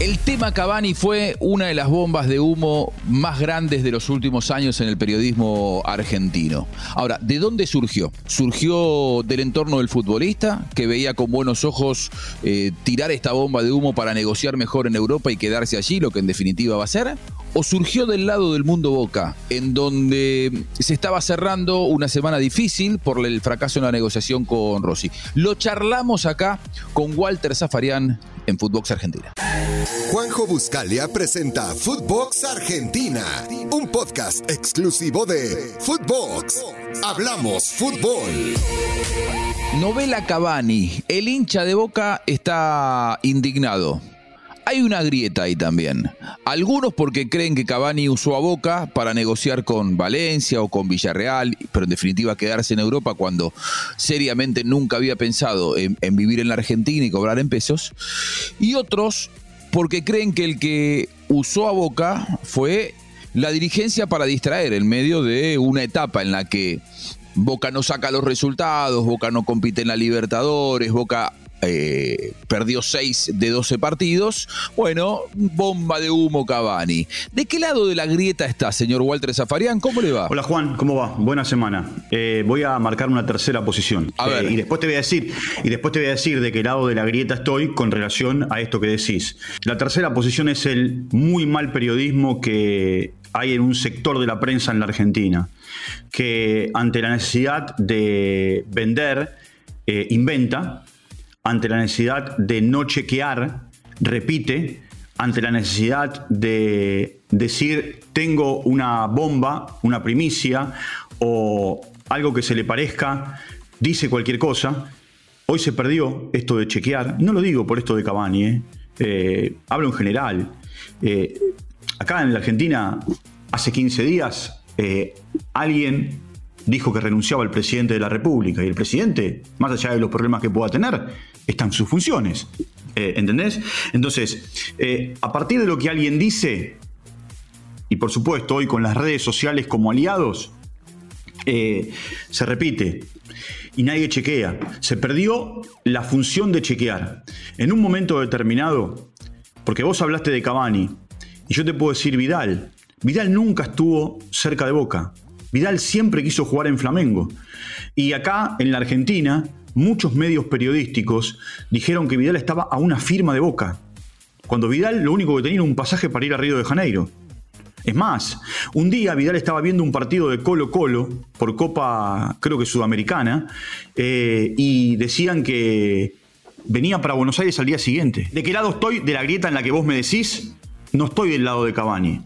El tema Cavani fue una de las bombas de humo más grandes de los últimos años en el periodismo argentino. Ahora, ¿de dónde surgió? ¿Surgió del entorno del futbolista, que veía con buenos ojos eh, tirar esta bomba de humo para negociar mejor en Europa y quedarse allí, lo que en definitiva va a ser? ¿O surgió del lado del mundo Boca, en donde se estaba cerrando una semana difícil por el fracaso en la negociación con Rossi? Lo charlamos acá con Walter Zafarian en Footbox Argentina. Juanjo Buscalia presenta Footbox Argentina, un podcast exclusivo de Footbox. Hablamos fútbol. Novela Cavani. El hincha de Boca está indignado. Hay una grieta ahí también. Algunos porque creen que Cavani usó a Boca para negociar con Valencia o con Villarreal, pero en definitiva quedarse en Europa cuando seriamente nunca había pensado en, en vivir en la Argentina y cobrar en pesos. Y otros porque creen que el que usó a Boca fue la dirigencia para distraer en medio de una etapa en la que Boca no saca los resultados, Boca no compite en la Libertadores, Boca eh, perdió 6 de 12 partidos. Bueno, bomba de humo Cavani. ¿De qué lado de la grieta está, señor Walter Zafarian? ¿Cómo le va? Hola Juan, ¿cómo va? Buena semana. Eh, voy a marcar una tercera posición. A ver. Eh, y después te voy a decir, y después te voy a decir de qué lado de la grieta estoy con relación a esto que decís. La tercera posición es el muy mal periodismo que hay en un sector de la prensa en la Argentina, que ante la necesidad de vender, inventa, ante la necesidad de no chequear, repite, ante la necesidad de decir tengo una bomba, una primicia o algo que se le parezca, dice cualquier cosa. Hoy se perdió esto de chequear, no lo digo por esto de Cavani, ¿eh? Eh, hablo en general. Eh, acá en la Argentina, hace 15 días, alguien dijo que renunciaba al presidente de la República y el presidente, más allá de los problemas que pueda tener, están sus funciones. Eh, ¿Entendés? Entonces, eh, a partir de lo que alguien dice, y por supuesto hoy con las redes sociales como aliados, eh, se repite y nadie chequea. Se perdió la función de chequear. En un momento determinado, porque vos hablaste de Cavani, y yo te puedo decir Vidal. Vidal nunca estuvo cerca de Boca. Vidal siempre quiso jugar en Flamengo. Y acá, en la Argentina, muchos medios periodísticos dijeron que Vidal estaba a una firma de boca, cuando Vidal lo único que tenía era un pasaje para ir a Río de Janeiro. Es más, un día Vidal estaba viendo un partido de Colo Colo por Copa, creo que Sudamericana, eh, y decían que venía para Buenos Aires al día siguiente. ¿De qué lado estoy de la grieta en la que vos me decís? No estoy del lado de Cavani.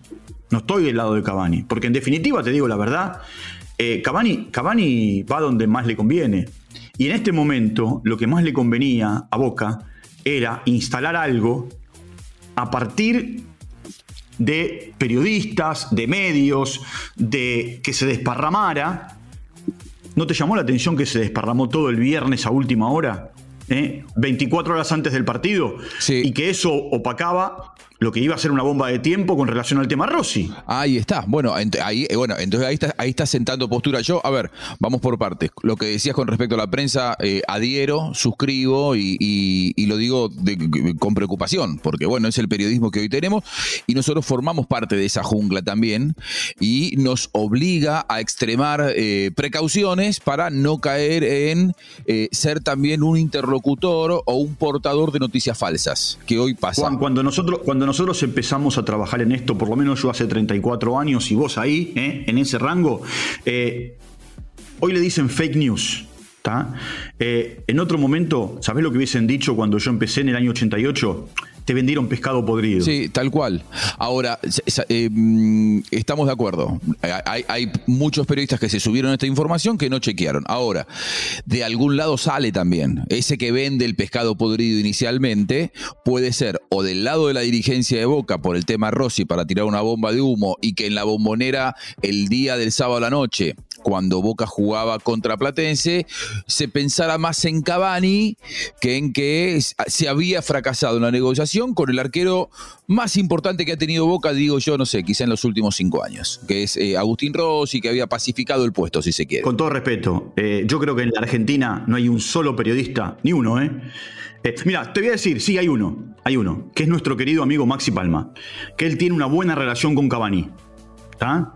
No estoy del lado de Cavani. Porque en definitiva, te digo la verdad, eh, Cavani, Cavani va donde más le conviene. Y en este momento lo que más le convenía a Boca era instalar algo a partir de periodistas, de medios, de que se desparramara. ¿No te llamó la atención que se desparramó todo el viernes a última hora? 24 ¿Eh? horas antes del partido. Y que eso opacaba lo que iba a ser una bomba de tiempo con relación al tema Rossi. Ahí está. Bueno, ahí, eh, bueno entonces ahí está, ahí está sentando postura. Yo, a ver, vamos por partes. Lo que decías con respecto a la prensa, eh, adhiero, suscribo y, lo digo con preocupación, porque bueno, es el periodismo que hoy tenemos y nosotros formamos parte de esa jungla también y nos obliga a extremar precauciones para no caer en ser también un interlocutor locutor o un portador de noticias falsas, que hoy pasa. Juan, cuando nosotros, cuando nosotros empezamos a trabajar en esto, por lo menos yo hace 34 años y vos ahí, ¿eh? en ese rango, eh, hoy le dicen fake news. Eh, en otro momento, ¿sabés lo que hubiesen dicho cuando yo empecé en el año 88? Te vendieron pescado podrido. Sí, tal cual. Ahora, mm, estamos de acuerdo. Hay, muchos periodistas que se subieron a esta información que no chequearon. Ahora, de algún lado sale también. Ese que vende el pescado podrido inicialmente puede ser o del lado de la dirigencia de Boca por el tema Rossi para tirar una bomba de humo y que en la bombonera el día del sábado a la noche cuando Boca jugaba contra Platense, se pensara más en Cavani que en que se había fracasado en la negociación con el arquero más importante que ha tenido Boca, digo yo, no sé, quizá en los últimos cinco años, que es eh, Agustín Rossi, que había pacificado el puesto, si se quiere. Con todo respeto, eh, yo creo que en la Argentina no hay un solo periodista, ni uno, ¿eh? Eh, mira, te voy a decir, sí, hay uno, hay uno, que es nuestro querido amigo Maxi Palma, que él tiene una buena relación con Cavani. ¿Está?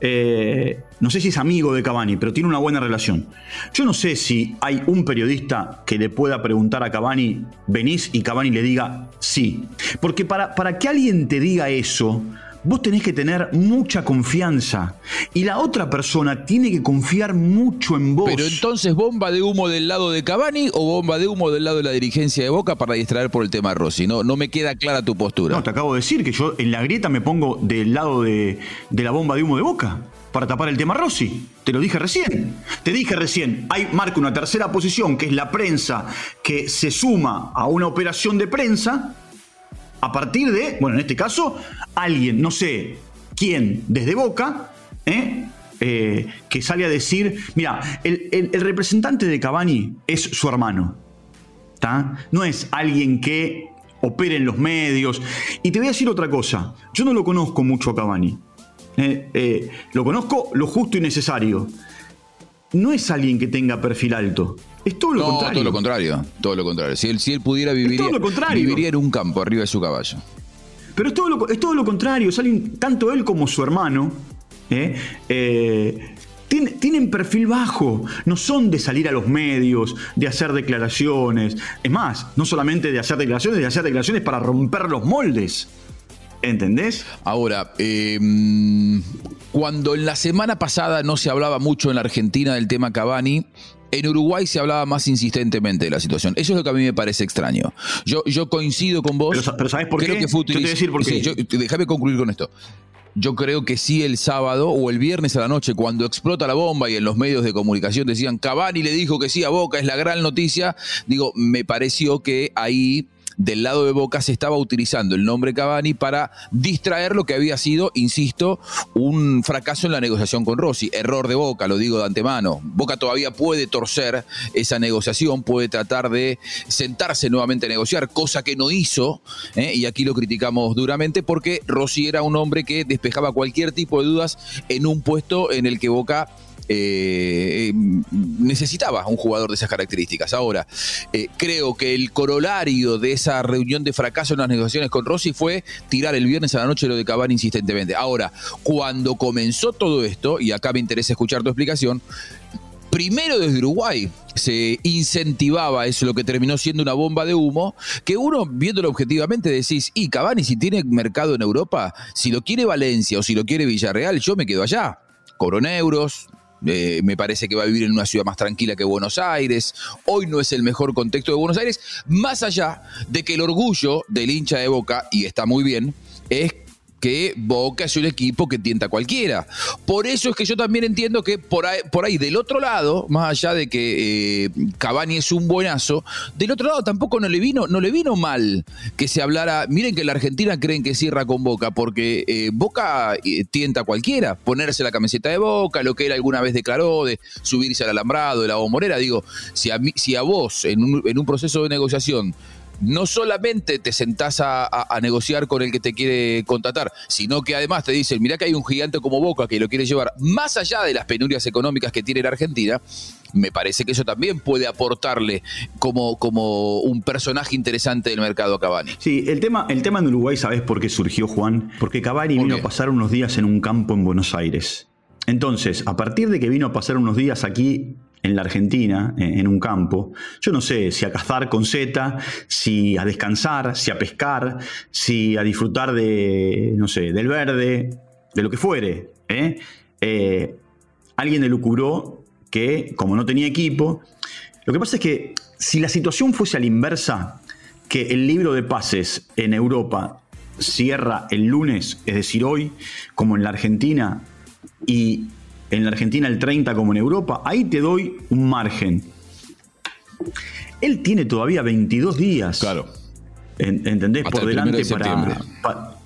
Eh, no sé si es amigo de Cavani, pero tiene una buena relación. Yo no sé si hay un periodista que le pueda preguntar a Cavani, venís y Cavani le diga sí. Porque para, para que alguien te diga eso, vos tenés que tener mucha confianza. Y la otra persona tiene que confiar mucho en vos. Pero entonces, ¿bomba de humo del lado de Cavani o bomba de humo del lado de la dirigencia de Boca para distraer por el tema Rossi? No, no me queda clara tu postura. No, te acabo de decir que yo en la grieta me pongo del lado de, de la bomba de humo de Boca para tapar el tema Rossi. Te lo dije recién. Te dije recién, hay marca una tercera posición que es la prensa que se suma a una operación de prensa a partir de, bueno, en este caso, alguien, no sé quién, desde Boca, ¿eh? Eh, que sale a decir, mira, el, representante de Cavani es su hermano, No es alguien que opere en los medios. Y te voy a decir otra cosa, yo no lo conozco mucho a Cavani, ¿eh? lo conozco lo justo y necesario. No es alguien que tenga perfil alto. Es todo lo contrario. Todo lo contrario, todo lo contrario. Si él, si él pudiera vivir, viviría en un campo arriba de su caballo. Pero es todo lo, es todo lo contrario. Salen, tanto él como su hermano ¿eh? Eh, tienen, perfil bajo. No son de salir a los medios, de hacer declaraciones. Es más, no solamente de hacer declaraciones, de hacer declaraciones para romper los moldes. ¿Entendés? Ahora, eh, cuando en la semana pasada no se hablaba mucho en la Argentina del tema Cavani, en Uruguay se hablaba más insistentemente de la situación. Eso es lo que a mí me parece extraño. Yo, yo coincido con vos. Pero, ¿sabes por qué? yo te voy a decir por qué. déjame concluir con esto. Yo creo que sí el sábado o el viernes a la noche, cuando explota la bomba y en los medios de comunicación decían Cavani le dijo que sí a Boca, es la gran noticia, digo, me pareció que ahí del lado de Boca se estaba utilizando el nombre Cavani para distraer lo que había sido, insisto, un fracaso en la negociación con Rossi. Error de Boca, lo digo de antemano. Boca todavía puede torcer esa negociación, puede tratar de sentarse nuevamente a negociar, cosa que no hizo, ¿eh? y aquí lo criticamos duramente porque Rossi era un hombre que despejaba cualquier tipo de dudas en un puesto en el que Boca eh, necesitaba un jugador de esas características. Ahora, eh, creo que el corolario de esa reunión de fracaso en las negociaciones con Rossi fue tirar el viernes a la noche lo de Cavani insistentemente. Ahora, cuando comenzó todo esto, y acá me interesa escuchar tu explicación, primero desde Uruguay se incentivaba eso, lo que terminó siendo una bomba de humo, que uno, viéndolo objetivamente, decís, y Cavani, si tiene mercado en Europa, si lo quiere Valencia o si lo quiere Villarreal, yo me quedo allá. Cobro euros, eh, me parece que va a vivir en una ciudad más tranquila que Buenos Aires. Hoy no es el mejor contexto de Buenos Aires, más allá de que el orgullo del hincha de Boca, y está muy bien, es que Boca es un equipo que tienta a cualquiera. Por eso es que yo también entiendo que por ahí, por ahí del otro lado, más allá de que eh, Cavani es un buenazo, del otro lado tampoco no le vino, no le vino mal que se hablara. Miren que la Argentina creen que cierra con Boca, porque eh, Boca eh, tienta a cualquiera, ponerse la camiseta de Boca, lo que él alguna vez declaró de subirse al alambrado de la bombonera. Digo, si a, mí, si a vos en un, en un proceso de negociación no solamente te sentás a, negociar con el que te quiere contratar, sino que además te dicen, mirá que hay un gigante como Boca que lo quiere llevar más allá de las penurias económicas que tiene la Argentina, me parece que eso también puede aportarle como, como un personaje interesante del mercado a Cavani. Sí, el tema, el tema en Uruguay, ¿sabes por qué surgió Juan? Porque Cavani vino a pasar unos días en un campo en Buenos Aires. Entonces, a partir de que vino a pasar unos días aquí en la Argentina, en un campo, yo no sé si a cazar con Z, si a descansar, si a pescar, si a disfrutar de, no sé, del verde, de lo que fuere. ¿eh? Eh, alguien que, como no tenía equipo, lo que pasa es que si la situación fuese a la inversa, que el libro de pases en Europa cierra el lunes, es decir, hoy, como en la Argentina, y en la Argentina el 30 como en Europa, ahí te doy un margen. Él tiene todavía 22 días. Claro. ¿Entendés? Por delante para,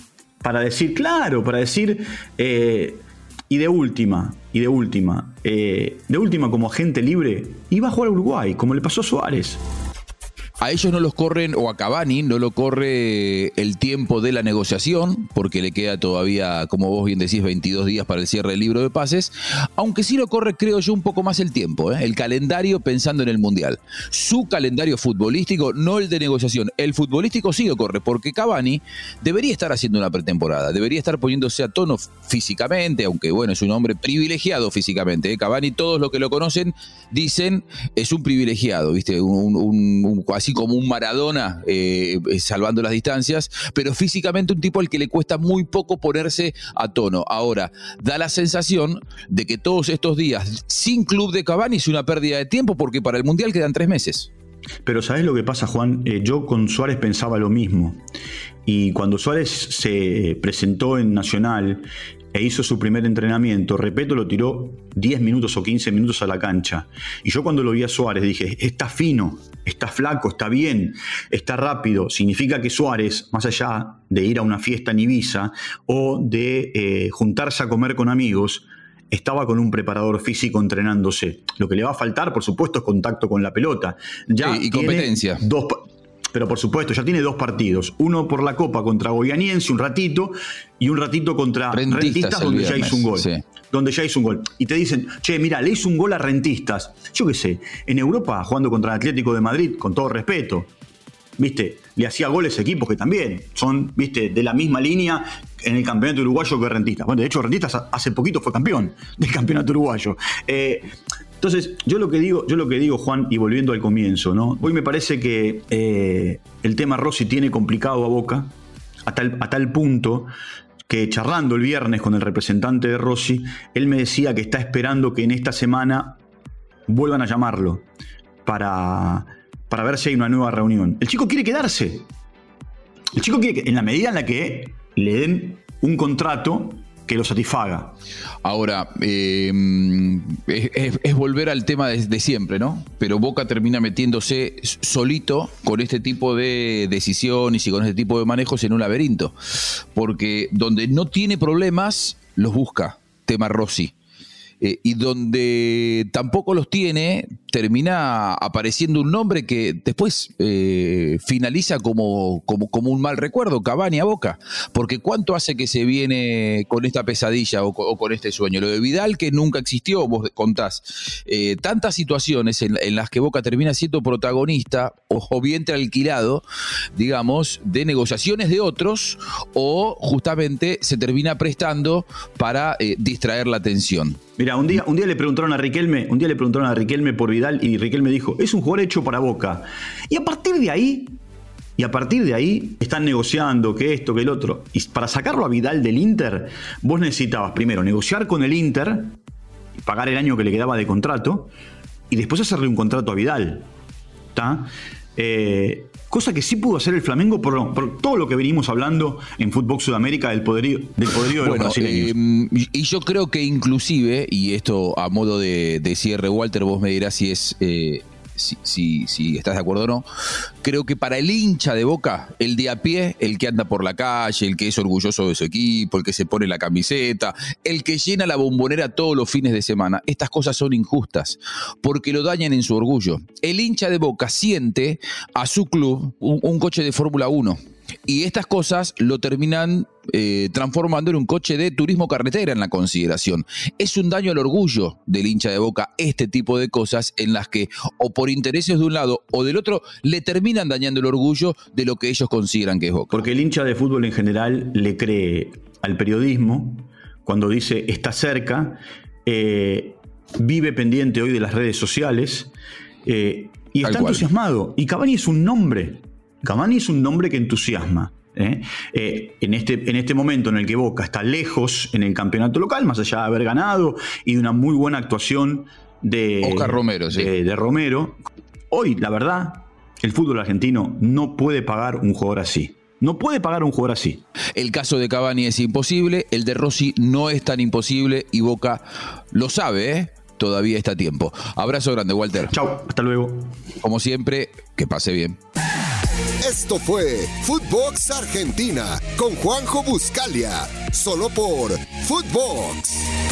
para, decir, claro, para decir, eh, y de última, y de última, eh, de última como agente libre, iba a jugar a Uruguay, como le pasó a Suárez. A ellos no los corren, o a Cavani no lo corre el tiempo de la negociación, porque le queda todavía, como vos bien decís, 22 días para el cierre del libro de pases, aunque sí lo corre, creo yo, un poco más el tiempo, ¿eh? el calendario pensando en el Mundial. Su calendario futbolístico, no el de negociación, el futbolístico sí lo corre, porque Cavani debería estar haciendo una pretemporada, debería estar poniéndose a tono físicamente, aunque bueno, es un hombre privilegiado físicamente. ¿eh? Cavani, todos los que lo conocen dicen, es un privilegiado, ¿viste? Un, así como un Maradona eh, salvando las distancias, pero físicamente un tipo al que le cuesta muy poco ponerse a tono. Ahora, da la sensación de que todos estos días sin club de Cavani es una pérdida de tiempo porque para el Mundial quedan tres meses. Pero ¿sabes lo que pasa, Juan? Eh, yo con Suárez pensaba lo mismo. Y cuando Suárez se presentó en Nacional e hizo su primer entrenamiento, Repeto lo tiró 10 minutos o 15 minutos a la cancha. Y yo cuando lo vi a Suárez dije, está fino, está flaco, está bien, está rápido. Significa que Suárez, más allá de ir a una fiesta en Ibiza o de eh, juntarse a comer con amigos, estaba con un preparador físico entrenándose. Lo que le va a faltar, por supuesto, es contacto con la pelota. Ya y competencia. Dos, pero por supuesto, ya tiene dos partidos. Uno por la Copa contra Goianiense un ratito y un ratito contra Rentistas, donde ya hizo un gol. Donde ya hizo un gol. Y te dicen, che, mira, le hizo un gol a Rentistas. Yo qué sé, en Europa, jugando contra el Atlético de Madrid, con todo respeto, viste, le hacía goles a equipos que también son, viste, de la misma línea en el campeonato uruguayo que Rentistas. Bueno, de hecho, Rentistas hace poquito fue campeón del campeonato uruguayo. Eh, entonces, yo lo que digo, yo lo que digo, Juan, y volviendo al comienzo, ¿no? Hoy me parece que eh, el tema Rossi tiene complicado a Boca, a tal, a tal punto que charlando el viernes con el representante de Rossi, él me decía que está esperando que en esta semana vuelvan a llamarlo para para ver si hay una nueva reunión. El chico quiere quedarse. El chico quiere que, en la medida en la que le den un contrato que lo satisfaga. Ahora, eh, es, volver al tema de, siempre, ¿no? Pero Boca termina metiéndose solito con este tipo de decisiones y con este tipo de manejos en un laberinto. Porque donde no tiene problemas, los busca. Tema Rossi. Eh, y donde tampoco los tiene, termina apareciendo un nombre que después eh, finaliza como, como, un mal recuerdo, Cavani a Boca. Porque ¿cuánto hace que se viene con esta pesadilla o, con este sueño? Lo de Vidal que nunca existió, vos contás. Eh, tantas situaciones en, las que Boca termina siendo protagonista o, o vientre alquilado, digamos, de negociaciones de otros o justamente se termina prestando para distraer la atención. Mira, un día, un día le preguntaron a Riquelme, un día le preguntaron a Riquelme por Vidal y Riquelme dijo, es un jugador hecho para Boca. Y a partir de ahí, y a partir de ahí están negociando que esto, que el otro. Y para sacarlo a Vidal del Inter, vos necesitabas primero negociar con el Inter, pagar el año que le quedaba de contrato, y después hacerle un contrato a Vidal. Eh, cosa que sí pudo hacer el Flamengo por, todo lo que venimos hablando en Fútbol Sudamérica del poderío, del poderío de los brasileños. Eh, y yo creo que inclusive, y esto a modo de, cierre, Walter, vos me dirás si es eh, si, si, estás de acuerdo o no, creo que para el hincha de Boca, el de a pie, el que anda por la calle, el que es orgulloso de su equipo, el que se pone la camiseta, el que llena la bombonera todos los fines de semana, estas cosas son injustas porque lo dañan en su orgullo. El hincha de Boca siente a su club un, un coche de Fórmula 1 y estas cosas lo terminan eh, transformando en un coche de turismo carretera en la consideración. Es un daño al orgullo del hincha de boca este tipo de cosas en las que o por intereses de un lado o del otro le terminan dañando el orgullo de lo que ellos consideran que es boca. Porque el hincha de fútbol en general le cree al periodismo cuando dice está cerca, eh, vive pendiente hoy de las redes sociales eh, y está entusiasmado. Y Cavani es un nombre. Cavani es un nombre que entusiasma. ¿eh? Eh, en, este, en este momento en el que Boca está lejos en el campeonato local, más allá de haber ganado y de una muy buena actuación de, Oscar Romero, de, Romero, hoy, la verdad, el fútbol argentino no puede pagar un jugador así. No puede pagar un jugador así. El caso de Cavani es imposible, el de Rossi no es tan imposible y Boca lo sabe, ¿eh? todavía está a tiempo. Abrazo grande, Walter. Chao, hasta luego. Como siempre, que pase bien. Esto fue Footbox Argentina con Juanjo Buscalia, solo por Footbox.